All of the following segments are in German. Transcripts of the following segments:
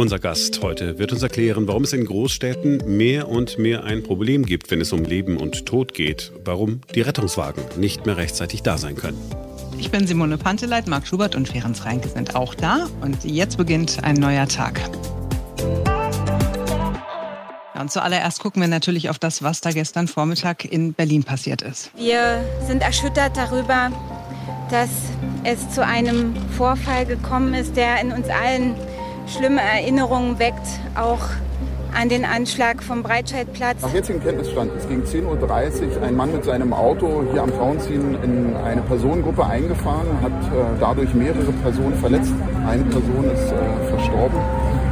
Unser Gast heute wird uns erklären, warum es in Großstädten mehr und mehr ein Problem gibt, wenn es um Leben und Tod geht. Warum die Rettungswagen nicht mehr rechtzeitig da sein können. Ich bin Simone Panteleit, Marc Schubert und Ferenc Reinke sind auch da. Und jetzt beginnt ein neuer Tag. Und zuallererst gucken wir natürlich auf das, was da gestern Vormittag in Berlin passiert ist. Wir sind erschüttert darüber, dass es zu einem Vorfall gekommen ist, der in uns allen schlimme Erinnerungen weckt, auch an den Anschlag vom Breitscheidplatz. Nach jetzigem Kenntnisstand ist gegen 10.30 Uhr ein Mann mit seinem Auto hier am Frauenziehen in eine Personengruppe eingefahren, hat äh, dadurch mehrere Personen verletzt. Eine Person ist äh, verstorben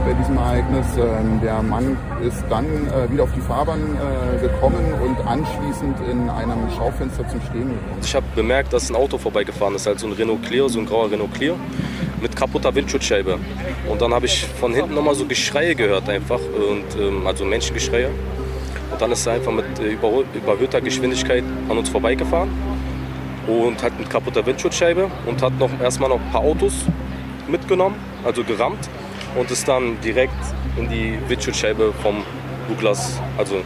bei diesem Ereignis. Ähm, der Mann ist dann äh, wieder auf die Fahrbahn äh, gekommen und anschließend in einem Schaufenster zum Stehen gekommen. Ich habe bemerkt, dass ein Auto vorbeigefahren ist, halt so ein Renault Clio, so ein grauer Renault Clio mit kaputter Windschutzscheibe. Und dann habe ich von hinten nochmal so Geschreie gehört einfach, und, ähm, also Menschengeschreie. Und dann ist er einfach mit äh, überhöhter Geschwindigkeit an uns vorbeigefahren und hat mit kaputter Windschutzscheibe und hat noch erstmal noch ein paar Autos mitgenommen, also gerammt und ist dann direkt in die Windschutzscheibe vom Douglas, also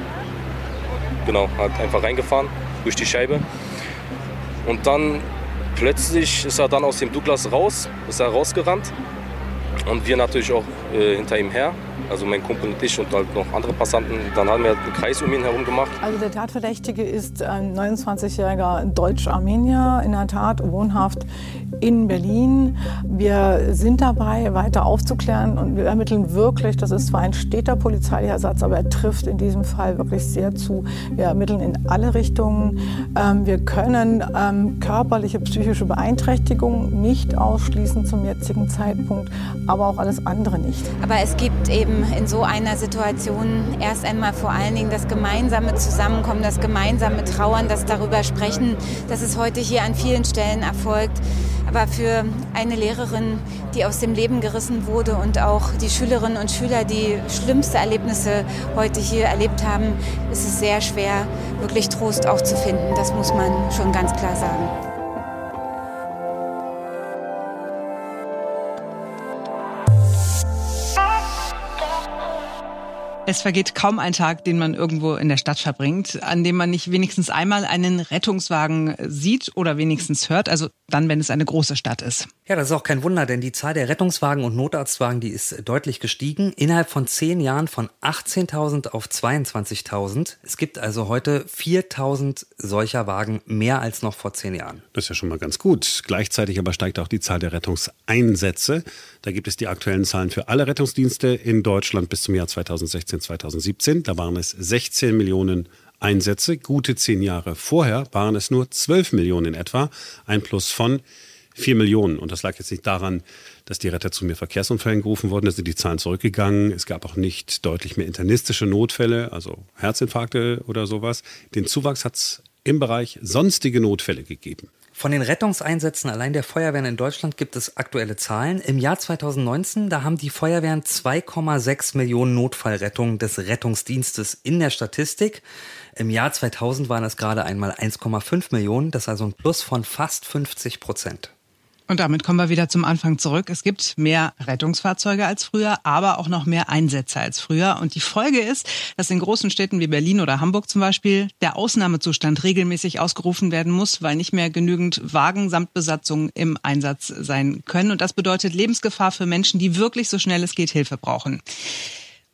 genau, hat einfach reingefahren durch die Scheibe. Und dann plötzlich ist er dann aus dem Douglas raus, ist er rausgerannt. Und wir natürlich auch äh, hinter ihm her also mein Kumpel und ich und halt noch andere Passanten. Dann haben wir einen Kreis um ihn herum gemacht. Also der Tatverdächtige ist ein 29-jähriger Deutsch-Armenier, in der Tat wohnhaft in Berlin. Wir sind dabei, weiter aufzuklären und wir ermitteln wirklich, das ist zwar ein steter polizeilicher Satz, aber er trifft in diesem Fall wirklich sehr zu. Wir ermitteln in alle Richtungen. Ähm, wir können ähm, körperliche, psychische Beeinträchtigung nicht ausschließen zum jetzigen Zeitpunkt, aber auch alles andere nicht. Aber es gibt eben eben in so einer Situation erst einmal vor allen Dingen das gemeinsame Zusammenkommen, das gemeinsame Trauern, das darüber sprechen, dass es heute hier an vielen Stellen erfolgt. Aber für eine Lehrerin, die aus dem Leben gerissen wurde und auch die Schülerinnen und Schüler, die schlimmste Erlebnisse heute hier erlebt haben, ist es sehr schwer, wirklich Trost auch zu finden. Das muss man schon ganz klar sagen. Es vergeht kaum ein Tag, den man irgendwo in der Stadt verbringt, an dem man nicht wenigstens einmal einen Rettungswagen sieht oder wenigstens hört. Also dann, wenn es eine große Stadt ist. Ja, das ist auch kein Wunder, denn die Zahl der Rettungswagen und Notarztwagen, die ist deutlich gestiegen. Innerhalb von zehn Jahren von 18.000 auf 22.000. Es gibt also heute 4.000 solcher Wagen mehr als noch vor zehn Jahren. Das ist ja schon mal ganz gut. Gleichzeitig aber steigt auch die Zahl der Rettungseinsätze. Da gibt es die aktuellen Zahlen für alle Rettungsdienste in Deutschland bis zum Jahr 2016, 2017. Da waren es 16 Millionen Einsätze. Gute zehn Jahre vorher waren es nur 12 Millionen etwa. Ein Plus von 4 Millionen. Und das lag jetzt nicht daran, dass die Retter zu mehr Verkehrsunfällen gerufen wurden, da sind die Zahlen zurückgegangen. Es gab auch nicht deutlich mehr internistische Notfälle, also Herzinfarkte oder sowas. Den Zuwachs hat es im Bereich sonstige Notfälle gegeben. Von den Rettungseinsätzen allein der Feuerwehren in Deutschland gibt es aktuelle Zahlen. Im Jahr 2019, da haben die Feuerwehren 2,6 Millionen Notfallrettungen des Rettungsdienstes in der Statistik. Im Jahr 2000 waren es gerade einmal 1,5 Millionen. Das ist also ein Plus von fast 50 Prozent. Und damit kommen wir wieder zum Anfang zurück. Es gibt mehr Rettungsfahrzeuge als früher, aber auch noch mehr Einsätze als früher. Und die Folge ist, dass in großen Städten wie Berlin oder Hamburg zum Beispiel der Ausnahmezustand regelmäßig ausgerufen werden muss, weil nicht mehr genügend Wagen samt Besatzung im Einsatz sein können. Und das bedeutet Lebensgefahr für Menschen, die wirklich so schnell es geht Hilfe brauchen.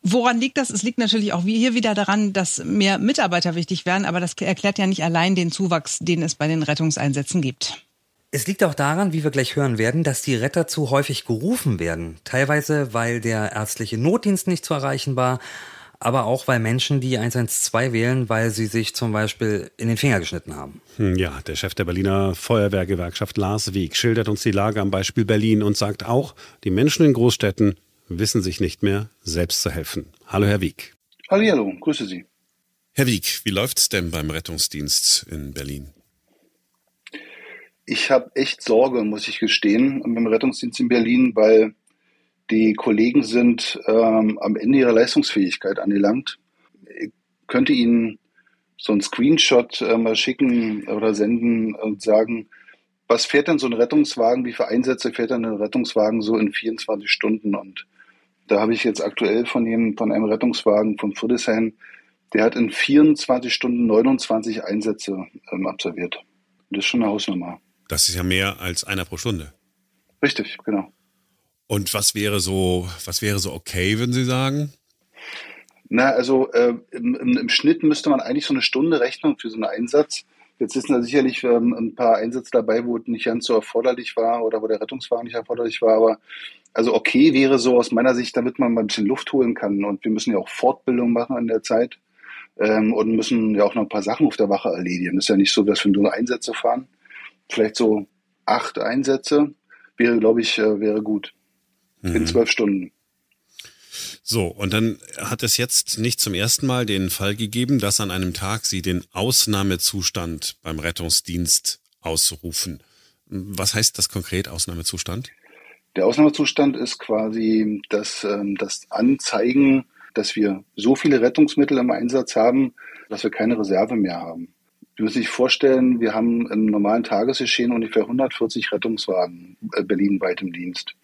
Woran liegt das? Es liegt natürlich auch hier wieder daran, dass mehr Mitarbeiter wichtig werden, aber das erklärt ja nicht allein den Zuwachs, den es bei den Rettungseinsätzen gibt. Es liegt auch daran, wie wir gleich hören werden, dass die Retter zu häufig gerufen werden. Teilweise, weil der ärztliche Notdienst nicht zu erreichen war, aber auch weil Menschen die 112 wählen, weil sie sich zum Beispiel in den Finger geschnitten haben. Hm, ja, der Chef der Berliner Feuerwehrgewerkschaft Lars Wieck schildert uns die Lage am Beispiel Berlin und sagt auch, die Menschen in Großstädten wissen sich nicht mehr, selbst zu helfen. Hallo, Herr Wieck. Hallo, grüße Sie. Herr Wieck, wie läuft's denn beim Rettungsdienst in Berlin? Ich habe echt Sorge, muss ich gestehen, beim Rettungsdienst in Berlin, weil die Kollegen sind ähm, am Ende ihrer Leistungsfähigkeit angelangt. Ich könnte Ihnen so einen Screenshot äh, mal schicken oder senden und sagen, was fährt denn so ein Rettungswagen, wie viele Einsätze fährt denn ein Rettungswagen so in 24 Stunden? Und Da habe ich jetzt aktuell von, dem, von einem Rettungswagen von Friedrichshain, der hat in 24 Stunden 29 Einsätze ähm, absolviert. Das ist schon eine Hausnummer. Das ist ja mehr als einer pro Stunde. Richtig, genau. Und was wäre so, was wäre so okay, würden Sie sagen? Na, also äh, im, im, Schnitt müsste man eigentlich so eine Stunde rechnen für so einen Einsatz. Jetzt sind da sicherlich ähm, ein paar Einsätze dabei, wo es nicht ganz so erforderlich war oder wo der Rettungswagen nicht erforderlich war. Aber also okay wäre so aus meiner Sicht, damit man mal ein bisschen Luft holen kann. Und wir müssen ja auch Fortbildung machen in der Zeit ähm, und müssen ja auch noch ein paar Sachen auf der Wache erledigen. Das ist ja nicht so, dass wir nur Einsätze fahren. Vielleicht so acht Einsätze wäre, glaube ich, äh, wäre gut. Mhm. In zwölf Stunden. So, und dann hat es jetzt nicht zum ersten Mal den Fall gegeben, dass an einem Tag Sie den Ausnahmezustand beim Rettungsdienst ausrufen. Was heißt das konkret, Ausnahmezustand? Der Ausnahmezustand ist quasi das, ähm, das Anzeigen, dass wir so viele Rettungsmittel im Einsatz haben, dass wir keine Reserve mehr haben. Sie müssen sich vorstellen, wir haben im normalen Tagesgeschehen ungefähr 140 Rettungswagen äh, berlinweit im Dienst.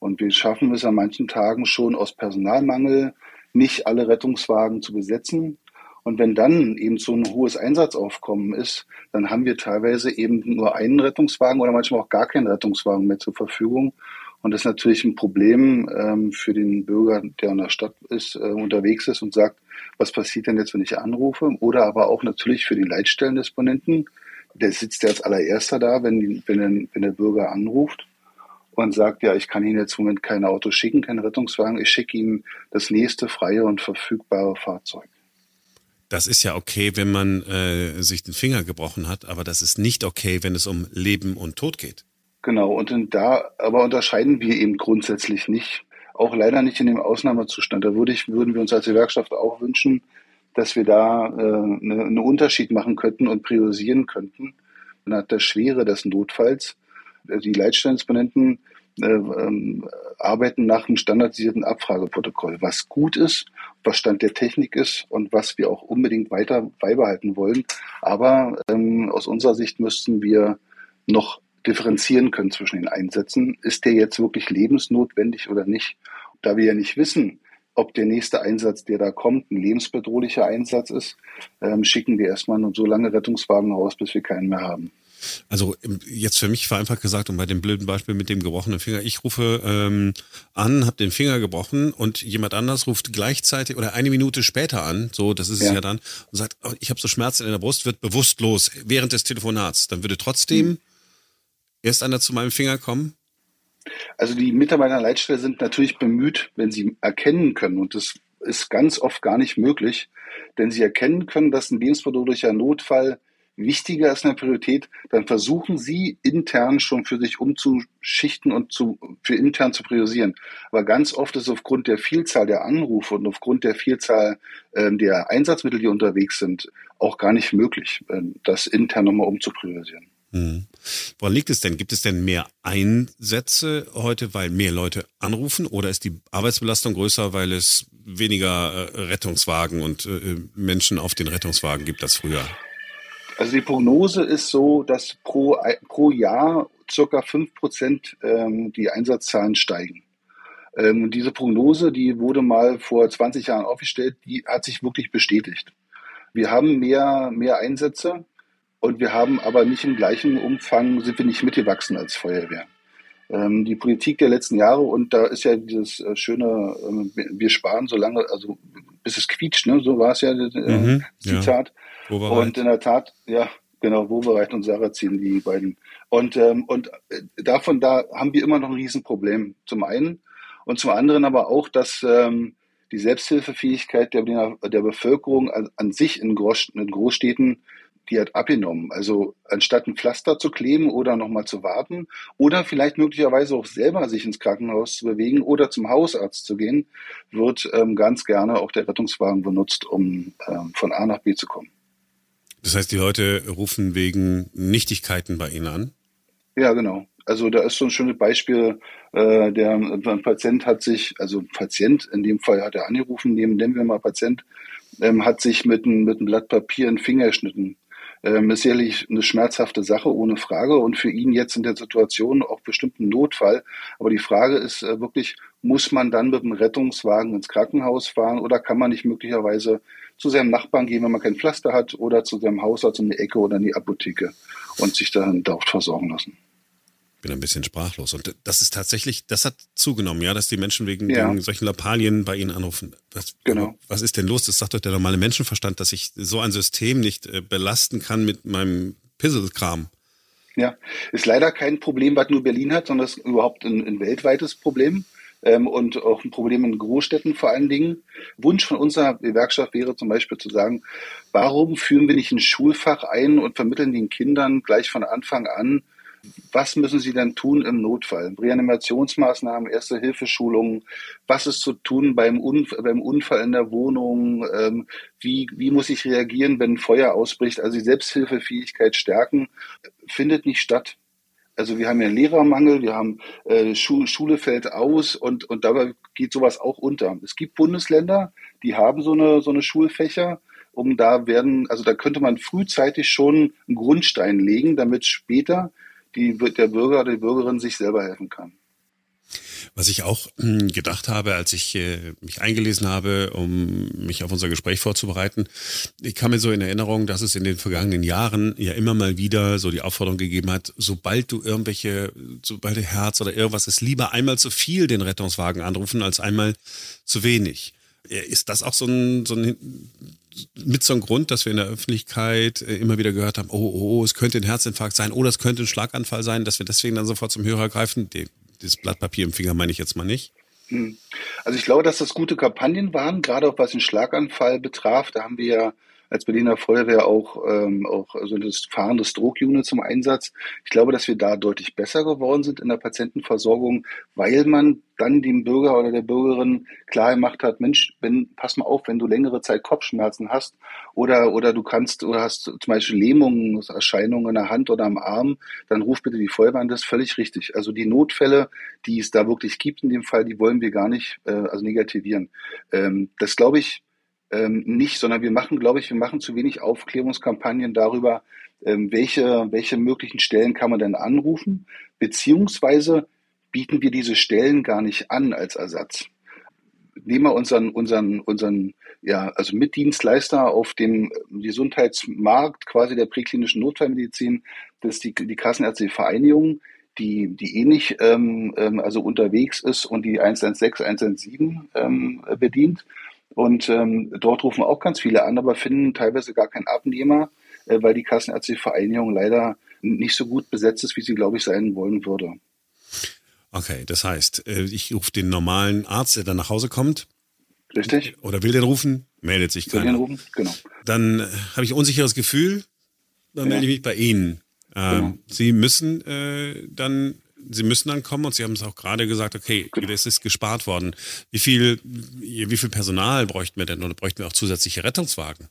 Und wir schaffen es an manchen Tagen schon aus Personalmangel, nicht alle Rettungswagen zu besetzen. Und wenn dann eben so ein hohes Einsatzaufkommen ist, dann haben wir teilweise eben nur einen Rettungswagen oder manchmal auch gar keinen Rettungswagen mehr zur Verfügung. Und das ist natürlich ein Problem ähm, für den Bürger, der in der Stadt ist, äh, unterwegs ist und sagt, was passiert denn jetzt, wenn ich anrufe? Oder aber auch natürlich für den Leitstellendisponenten. Der sitzt ja als allererster da, wenn, wenn, wenn der Bürger anruft und sagt, ja, ich kann Ihnen jetzt im Moment kein Auto schicken, keinen Rettungswagen, ich schicke Ihnen das nächste freie und verfügbare Fahrzeug. Das ist ja okay, wenn man äh, sich den Finger gebrochen hat, aber das ist nicht okay, wenn es um Leben und Tod geht. Genau, und da aber unterscheiden wir eben grundsätzlich nicht, auch leider nicht in dem Ausnahmezustand. Da würde ich, würden wir uns als Gewerkschaft auch wünschen, dass wir da äh, eine, einen Unterschied machen könnten und priorisieren könnten nach der Schwere des Notfalls die Leitstellendisponenten äh, ähm, arbeiten nach einem standardisierten Abfrageprotokoll, was gut ist, was Stand der Technik ist und was wir auch unbedingt weiter beibehalten wollen. Aber ähm, aus unserer Sicht müssten wir noch differenzieren können zwischen den Einsätzen. Ist der jetzt wirklich lebensnotwendig oder nicht? Da wir ja nicht wissen, ob der nächste Einsatz, der da kommt, ein lebensbedrohlicher Einsatz ist, ähm, schicken wir erstmal nur so lange Rettungswagen raus, bis wir keinen mehr haben. Also jetzt für mich vereinfacht gesagt, und bei dem blöden Beispiel mit dem gebrochenen Finger, ich rufe ähm, an, habe den Finger gebrochen und jemand anders ruft gleichzeitig oder eine Minute später an, so das ist ja. es ja dann, und sagt, oh, ich habe so Schmerzen in der Brust, wird bewusstlos während des Telefonats. Dann würde trotzdem hm. Erst einer zu meinem Finger kommen? Also die Mitarbeiter der Leitstelle sind natürlich bemüht, wenn sie erkennen können, und das ist ganz oft gar nicht möglich, denn sie erkennen können, dass ein lebensbedrohlicher Notfall wichtiger ist eine Priorität, dann versuchen Sie intern schon für sich umzuschichten und zu, für intern zu priorisieren. Aber ganz oft ist aufgrund der Vielzahl der Anrufe und aufgrund der Vielzahl äh, der Einsatzmittel, die unterwegs sind, auch gar nicht möglich, äh, das intern nochmal umzupriorisieren. Mhm. Woran liegt es denn? Gibt es denn mehr Einsätze heute, weil mehr Leute anrufen oder ist die Arbeitsbelastung größer, weil es weniger äh, Rettungswagen und äh, Menschen auf den Rettungswagen gibt als früher? Also die Prognose ist so, dass pro, pro Jahr circa fünf Prozent ähm, die Einsatzzahlen steigen. Ähm, diese Prognose, die wurde mal vor 20 Jahren aufgestellt, die hat sich wirklich bestätigt. Wir haben mehr, mehr Einsätze und wir haben aber nicht im gleichen Umfang, sind wir nicht mitgewachsen als Feuerwehr. Ähm, die Politik der letzten Jahre, und da ist ja dieses äh, schöne, äh, wir sparen so lange, also bis es quietscht, ne? so war es ja, äh, mhm, Zitat. Ja. Und in der Tat, ja, genau, Wobereit und Sarrazin, die beiden. Und, ähm, und äh, davon da haben wir immer noch ein Riesenproblem. Zum einen und zum anderen aber auch, dass ähm, die Selbsthilfefähigkeit der, der Bevölkerung an, an sich in, Groß, in Großstädten die hat abgenommen. Also anstatt ein Pflaster zu kleben oder nochmal zu warten oder vielleicht möglicherweise auch selber sich ins Krankenhaus zu bewegen oder zum Hausarzt zu gehen, wird ähm, ganz gerne auch der Rettungswagen benutzt, um ähm, von A nach B zu kommen. Das heißt, die Leute rufen wegen Nichtigkeiten bei Ihnen an? Ja, genau. Also da ist so ein schönes Beispiel, äh, der ein Patient hat sich, also ein Patient, in dem Fall hat er angerufen, nehmen, nennen wir mal Patient, ähm, hat sich mit, ein, mit einem Blatt Papier einen Finger geschnitten. Ähm, ist sicherlich eine schmerzhafte Sache, ohne Frage. Und für ihn jetzt in der Situation auch bestimmt ein Notfall. Aber die Frage ist äh, wirklich, muss man dann mit dem Rettungswagen ins Krankenhaus fahren oder kann man nicht möglicherweise zu seinem Nachbarn gehen, wenn man kein Pflaster hat oder zu seinem Hausarzt um die Ecke oder in die Apotheke und sich dann dort versorgen lassen bin ein bisschen sprachlos. Und das ist tatsächlich, das hat zugenommen, ja, dass die Menschen wegen, ja. solchen Lappalien bei Ihnen anrufen. Was, genau. Was ist denn los? Das sagt doch der normale Menschenverstand, dass ich so ein System nicht äh, belasten kann mit meinem Pisselkram. Ja, ist leider kein Problem, was nur Berlin hat, sondern ist überhaupt ein, ein weltweites Problem ähm, und auch ein Problem in Großstädten vor allen Dingen. Wunsch von unserer Gewerkschaft wäre zum Beispiel zu sagen, warum führen wir nicht ein Schulfach ein und vermitteln den Kindern gleich von Anfang an was müssen Sie denn tun im Notfall? Reanimationsmaßnahmen, Erste-Hilfeschulungen, was ist zu tun beim, Unf beim Unfall in der Wohnung? Ähm, wie, wie muss ich reagieren, wenn ein Feuer ausbricht? Also die Selbsthilfefähigkeit stärken, findet nicht statt. Also wir haben ja einen Lehrermangel, wir haben äh, Schu Schule fällt aus und, und dabei geht sowas auch unter. Es gibt Bundesländer, die haben so eine, so eine Schulfächer, um da werden, also da könnte man frühzeitig schon einen Grundstein legen, damit später die der Bürger oder die Bürgerin sich selber helfen kann. Was ich auch hm, gedacht habe, als ich äh, mich eingelesen habe, um mich auf unser Gespräch vorzubereiten, ich kam mir so in Erinnerung, dass es in den vergangenen Jahren ja immer mal wieder so die Aufforderung gegeben hat, sobald du irgendwelche, sobald Herz oder irgendwas ist, lieber einmal zu viel den Rettungswagen anrufen als einmal zu wenig. Ist das auch so ein, so ein mit so einem Grund, dass wir in der Öffentlichkeit äh, immer wieder gehört haben, oh, oh, oh, es könnte ein Herzinfarkt sein oder es könnte ein Schlaganfall sein, dass wir deswegen dann sofort zum Hörer greifen. Das Blatt Papier im Finger meine ich jetzt mal nicht. Hm. Also ich glaube, dass das gute Kampagnen waren, gerade auch was den Schlaganfall betraf. Da haben wir ja als Berliner Feuerwehr auch, ähm, auch also das Fahren des Stroke-Unit zum Einsatz. Ich glaube, dass wir da deutlich besser geworden sind in der Patientenversorgung, weil man dann dem Bürger oder der Bürgerin klar gemacht hat, Mensch, wenn, pass mal auf, wenn du längere Zeit Kopfschmerzen hast oder, oder du kannst, oder hast zum Beispiel Lähmungserscheinungen in der Hand oder am Arm, dann ruf bitte die Feuerwehr an, das ist völlig richtig. Also die Notfälle, die es da wirklich gibt in dem Fall, die wollen wir gar nicht, äh, also negativieren. Ähm, das glaube ich, ähm, nicht, sondern wir machen, glaube ich, wir machen zu wenig Aufklärungskampagnen darüber, ähm, welche, welche möglichen Stellen kann man denn anrufen, beziehungsweise bieten wir diese Stellen gar nicht an als Ersatz. Nehmen wir unseren, unseren, unseren, ja, also Mitdienstleister auf dem Gesundheitsmarkt quasi der präklinischen Notfallmedizin, das ist die, die Kassenärztliche Vereinigung, die, die ähnlich ähm, ähm, also unterwegs ist und die 116, 117 ähm, bedient. Und ähm, dort rufen auch ganz viele an, aber finden teilweise gar keinen Abnehmer, äh, weil die Kassenärztliche Vereinigung leider nicht so gut besetzt ist, wie sie, glaube ich, sein wollen würde. Okay, das heißt, äh, ich rufe den normalen Arzt, der dann nach Hause kommt. Richtig. Oder will den rufen, meldet sich keiner. Will den rufen, genau. Dann äh, habe ich ein unsicheres Gefühl, dann ja. melde ich mich bei Ihnen. Ähm, genau. Sie müssen äh, dann Sie müssen dann kommen und Sie haben es auch gerade gesagt, okay, es ist gespart worden. Wie viel, wie viel Personal bräuchten wir denn oder bräuchten wir auch zusätzliche Rettungswagen?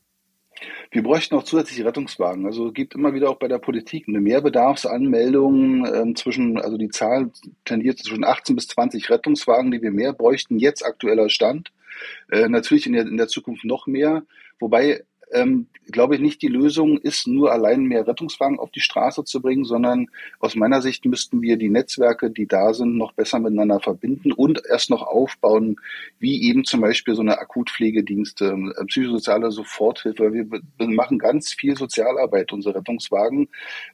Wir bräuchten auch zusätzliche Rettungswagen. Also es gibt immer wieder auch bei der Politik eine Mehrbedarfsanmeldung ähm, zwischen, also die Zahl tendiert zwischen 18 bis 20 Rettungswagen, die wir mehr bräuchten, jetzt aktueller Stand. Äh, natürlich in der, in der Zukunft noch mehr. Wobei ähm, glaube ich nicht, die Lösung ist, nur allein mehr Rettungswagen auf die Straße zu bringen, sondern aus meiner Sicht müssten wir die Netzwerke, die da sind, noch besser miteinander verbinden und erst noch aufbauen, wie eben zum Beispiel so eine Akutpflegedienste, äh, psychosoziale Soforthilfe. Wir machen ganz viel Sozialarbeit, unsere Rettungswagen,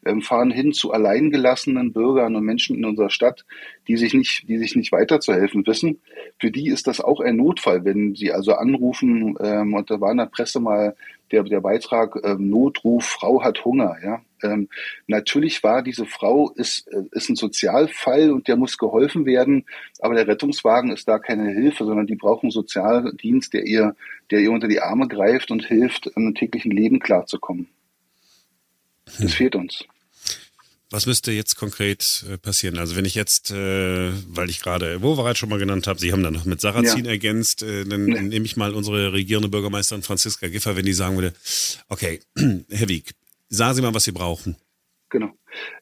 ähm, fahren hin zu alleingelassenen Bürgern und Menschen in unserer Stadt, die sich nicht, die sich nicht weiterzuhelfen wissen. Für die ist das auch ein Notfall, wenn sie also anrufen, ähm, und da war in der Presse mal der, der Beitrag ähm, Notruf, Frau hat Hunger. Ja? Ähm, natürlich war diese Frau, ist, äh, ist ein Sozialfall und der muss geholfen werden, aber der Rettungswagen ist da keine Hilfe, sondern die brauchen einen Sozialdienst, der ihr, der ihr unter die Arme greift und hilft, im täglichen Leben klarzukommen. Das hm. fehlt uns. Was müsste jetzt konkret äh, passieren? Also wenn ich jetzt, äh, weil ich gerade Wovereit schon mal genannt habe, Sie haben dann noch mit Sarrazin ja. ergänzt, äh, dann ja. nehme ich mal unsere regierende Bürgermeisterin Franziska Giffer, wenn die sagen würde, okay, Herr Wieg, sagen Sie mal, was Sie brauchen. Genau.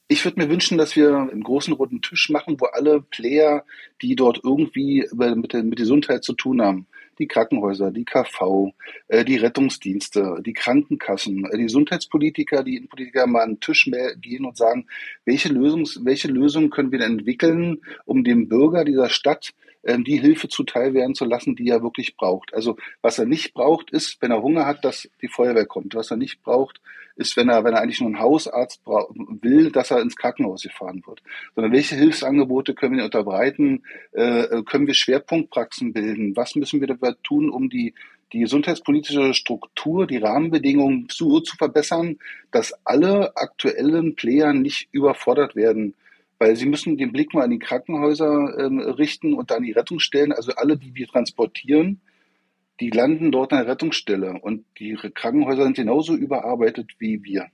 Ich würde mir wünschen, dass wir einen großen runden Tisch machen, wo alle Player, die dort irgendwie mit, der, mit Gesundheit zu tun haben, die Krankenhäuser, die KV, äh, die Rettungsdienste, die Krankenkassen, äh, die Gesundheitspolitiker, die Politiker mal an den Tisch gehen und sagen, welche, Lösungs, welche Lösungen können wir denn entwickeln, um dem Bürger dieser Stadt ähm, die Hilfe zuteil werden zu lassen, die er wirklich braucht. Also was er nicht braucht, ist, wenn er Hunger hat, dass die Feuerwehr kommt. Was er nicht braucht, ist, wenn er, wenn er eigentlich nur einen Hausarzt will, dass er ins Krankenhaus gefahren wird. Sondern welche Hilfsangebote können wir unterbreiten? Äh, können wir Schwerpunktpraxen bilden? Was müssen wir dabei tun, um die die gesundheitspolitische Struktur, die Rahmenbedingungen so zu verbessern, dass alle aktuellen Player nicht überfordert werden weil sie müssen den Blick mal an die Krankenhäuser ähm, richten und an die Rettungsstellen. Also alle, die wir transportieren, die landen dort an der Rettungsstelle und die Krankenhäuser sind genauso überarbeitet wie wir.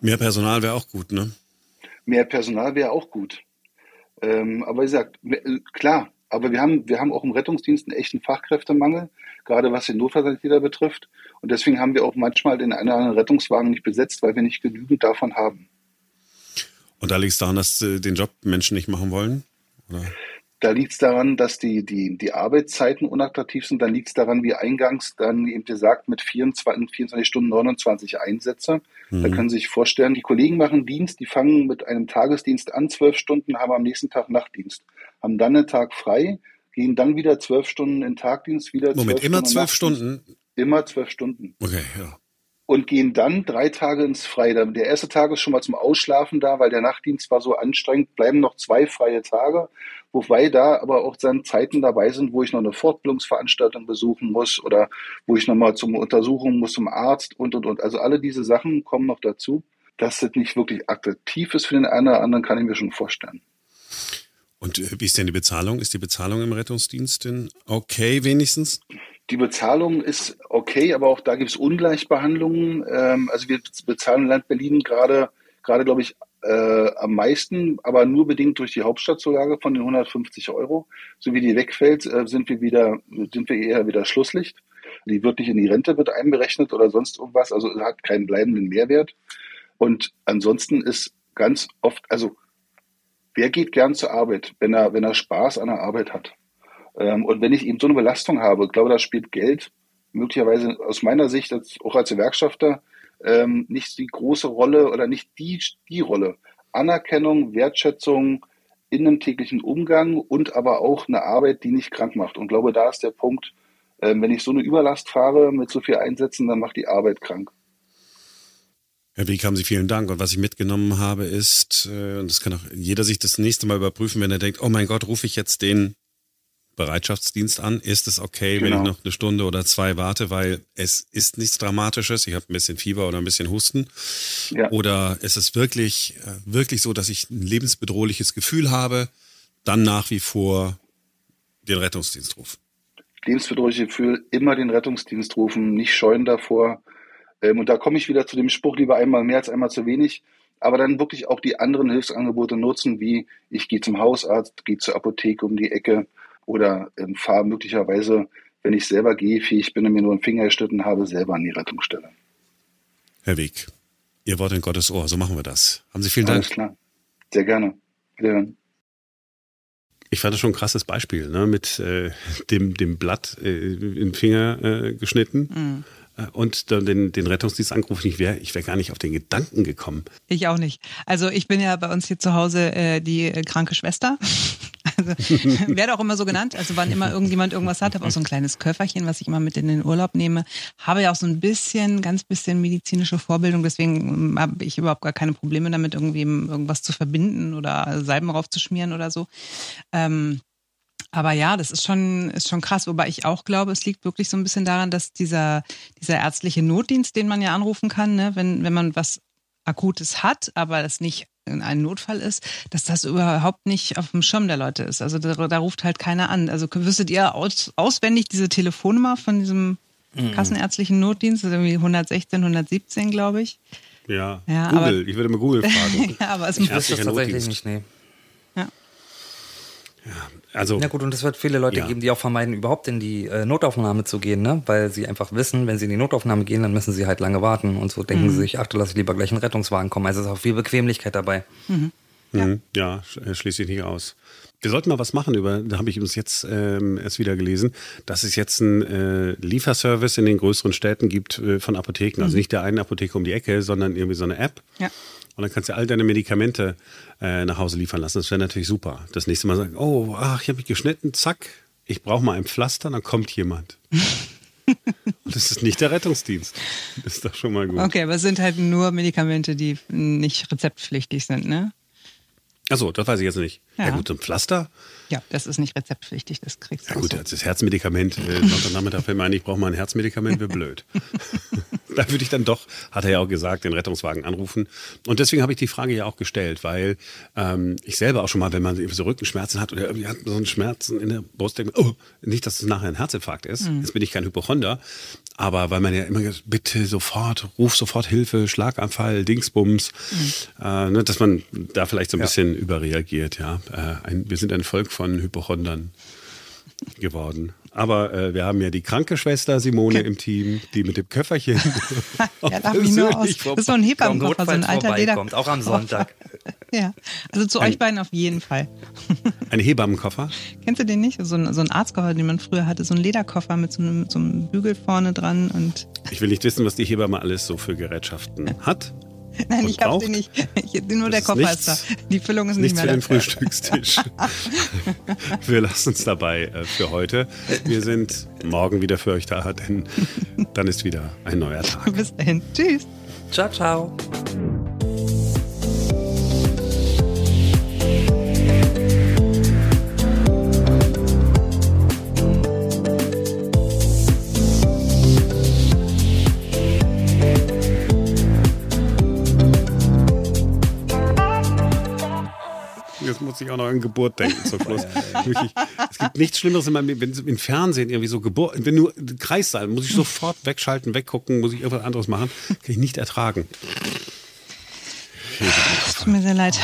Mehr Personal wäre auch gut, ne? Mehr Personal wäre auch gut. Ähm, aber wie gesagt, äh, klar, aber wir haben, wir haben auch im Rettungsdienst einen echten Fachkräftemangel, gerade was den Notfallsanitäter betrifft. Und deswegen haben wir auch manchmal den einen oder anderen Rettungswagen nicht besetzt, weil wir nicht genügend davon haben. Und da liegt es daran, dass äh, den Job Menschen nicht machen wollen? Oder? Da liegt es daran, dass die, die, die Arbeitszeiten unattraktiv sind. Dann liegt es daran, wie eingangs dann eben gesagt, mit 24, 24 Stunden 29 Einsätze. Mhm. Da können Sie sich vorstellen, die Kollegen machen Dienst, die fangen mit einem Tagesdienst an, zwölf Stunden, haben am nächsten Tag Nachtdienst, haben dann einen Tag frei, gehen dann wieder zwölf Stunden in Tagdienst, wieder Moment, immer zwölf Stunden? Immer zwölf Stunden. Okay, ja und gehen dann drei Tage ins Freie. Der erste Tag ist schon mal zum Ausschlafen da, weil der Nachtdienst war so anstrengend. Bleiben noch zwei freie Tage, wobei da aber auch dann Zeiten dabei sind, wo ich noch eine Fortbildungsveranstaltung besuchen muss oder wo ich noch mal zum Untersuchen muss zum Arzt und und und. Also alle diese Sachen kommen noch dazu. Dass das nicht wirklich attraktiv ist für den einen oder anderen, kann ich mir schon vorstellen. Und äh, wie ist denn die Bezahlung? Ist die Bezahlung im Rettungsdienst denn okay wenigstens? Die Bezahlung ist okay, aber auch da gibt es Ungleichbehandlungen. Ähm, also wir bezahlen Land Berlin gerade, gerade glaube ich, äh, am meisten, aber nur bedingt durch die Hauptstadtzulage von den 150 Euro. So wie die wegfällt, äh, sind wir wieder, sind wir eher wieder Schlusslicht. Die wird nicht in die Rente wird einberechnet oder sonst irgendwas, also hat keinen bleibenden Mehrwert. Und ansonsten ist ganz oft, also wer geht gern zur Arbeit, wenn er, wenn er Spaß an der Arbeit hat? Ähm, und wenn ich eben so eine Belastung habe, glaube, da spielt Geld möglicherweise aus meiner Sicht als, auch als Gewerkschafter ähm, nicht die große Rolle oder nicht die, die Rolle. Anerkennung, Wertschätzung in einem täglichen Umgang und aber auch eine Arbeit, die nicht krank macht. Und glaube, da ist der Punkt, äh, wenn ich so eine Überlast fahre mit so viel Einsätzen, dann macht die Arbeit krank. Herr Wieck, haben Sie vielen Dank. Und was ich mitgenommen habe, ist, äh, und das kann auch jeder sich das nächste Mal überprüfen, wenn er denkt, oh mein Gott, rufe ich jetzt den Bereitschaftsdienst an. Ist es okay, genau. wenn ich genau. noch eine Stunde oder zwei warte, weil es ist nichts Dramatisches, ich habe ein bisschen Fieber oder ein bisschen Husten? Ja. Oder ist es wirklich, äh, wirklich so, dass ich ein lebensbedrohliches Gefühl habe, dann nach wie vor den Rettungsdienst rufen? Lebensbedrohliches Gefühl, immer den Rettungsdienst rufen, nicht scheuen davor. Ähm, und da komme ich wieder zu dem Spruch, lieber einmal mehr als einmal zu wenig aber dann wirklich auch die anderen Hilfsangebote nutzen, wie ich gehe zum Hausarzt, gehe zur Apotheke um die Ecke, oder ähm, fahre möglicherweise, wenn ich selber gehfähig bin und mir nur einen Finger geschnitten habe, selber an die Rettungsstelle. Herr Weg, Ihr Wort in Gottes Ohr, so machen wir das. Haben Sie vielen Dank. Alles klar. Sehr gerne. Wiederhören. Ich fand das schon ein krasses Beispiel, ne? mit äh, dem, dem Blatt äh, in den Finger äh, geschnitten. Mhm und dann den, den Rettungsdienst angerufen. Ich wäre ich wär gar nicht auf den Gedanken gekommen. Ich auch nicht. Also ich bin ja bei uns hier zu Hause äh, die äh, kranke Schwester. Also, werde auch immer so genannt. Also wann immer irgendjemand irgendwas hat, habe auch so ein kleines Köfferchen, was ich immer mit in den Urlaub nehme. Habe ja auch so ein bisschen, ganz bisschen medizinische Vorbildung. Deswegen habe ich überhaupt gar keine Probleme damit, irgendwie irgendwas zu verbinden oder Salben raufzuschmieren oder so. Ähm, aber ja, das ist schon, ist schon krass. Wobei ich auch glaube, es liegt wirklich so ein bisschen daran, dass dieser, dieser ärztliche Notdienst, den man ja anrufen kann, ne, wenn, wenn man was Akutes hat, aber es nicht ein Notfall ist, dass das überhaupt nicht auf dem Schirm der Leute ist. Also da, da ruft halt keiner an. Also wüsstet ihr aus, auswendig diese Telefonnummer von diesem mhm. kassenärztlichen Notdienst? Das ist irgendwie 116, 117, glaube ich. Ja, ja Google. Aber, ich würde mal Google fragen. ja, aber es ich wüsste das tatsächlich nicht, nee. Ja. Also. Na gut, und es wird viele Leute ja. geben, die auch vermeiden, überhaupt in die äh, Notaufnahme zu gehen, ne? Weil sie einfach wissen, wenn sie in die Notaufnahme gehen, dann müssen sie halt lange warten. Und so denken mhm. sie sich, ach, du lass ich lieber gleich einen Rettungswagen kommen. Also es ist auch viel Bequemlichkeit dabei. Mhm. Ja, mhm. ja äh, schließe ich nicht aus. Wir sollten mal was machen über, da habe ich uns jetzt ähm, erst wieder gelesen, dass es jetzt einen äh, Lieferservice in den größeren Städten gibt äh, von Apotheken. Also mhm. Also nicht der einen Apotheke um die Ecke, sondern irgendwie so eine App. Ja Und dann kannst du all deine Medikamente äh, nach Hause liefern lassen. Das wäre natürlich super. Das nächste Mal sagen, oh, ach, ich habe mich geschnitten, zack, ich brauche mal ein Pflaster, dann kommt jemand. Und das ist nicht der Rettungsdienst. Das ist doch schon mal gut. Okay, aber es sind halt nur Medikamente, die nicht rezeptpflichtig sind, ne? Achso, das weiß ich jetzt nicht. Ja, ja gut, so ein Pflaster. Ja, das ist nicht rezeptpflichtig, das kriegst du. Ja gut, so. das Herzmedikament, äh, Sonntagnachmittag, wenn man ich brauche mal ein Herzmedikament, wäre blöd. da würde ich dann doch, hat er ja auch gesagt, den Rettungswagen anrufen. Und deswegen habe ich die Frage ja auch gestellt, weil ähm, ich selber auch schon mal, wenn man so Rückenschmerzen hat oder irgendwie hat so einen Schmerzen in der Brust, denke, oh, nicht, dass es nachher ein Herzinfarkt ist. Mhm. Jetzt bin ich kein Hypochonder. Aber weil man ja immer gesagt, bitte sofort, ruf sofort Hilfe, Schlaganfall, Dingsbums, mhm. äh, ne, dass man da vielleicht so ein ja. bisschen überreagiert, ja. Äh, ein, wir sind ein Volk von Hypochondern geworden. Aber äh, wir haben ja die kranke Schwester Simone okay. im Team, die mit dem Köfferchen. ja, darf mich nur aus. Das ist so ein Hebammenkoffer, so ein alter Leder. Kommt, auch am Sonntag. ja, also zu ein, euch beiden auf jeden Fall. ein Hebammenkoffer? Kennst du den nicht? So ein, so ein Arztkoffer, den man früher hatte, so ein Lederkoffer mit so einem, so einem Bügel vorne dran. Und ich will nicht wissen, was die Hebamme alles so für Gerätschaften hat. Nein, ich habe sie nicht. Ich, nur das der Koffer nichts, ist da. Die Füllung ist nicht mehr da. Nichts für den Frühstückstisch. wir lassen uns dabei äh, für heute. Wir sind morgen wieder für euch da, denn dann ist wieder ein neuer Tag. Bis dahin. Tschüss. Ciao, ciao. Muss ich auch noch an Geburt denken zum Schluss. Wirklich, es gibt nichts Schlimmeres in meinem wenn im Fernsehen irgendwie so Geburt, wenn du Kreissaal, muss ich sofort wegschalten, weggucken, muss ich irgendwas anderes machen, kann ich nicht ertragen. Tut mir sehr leid.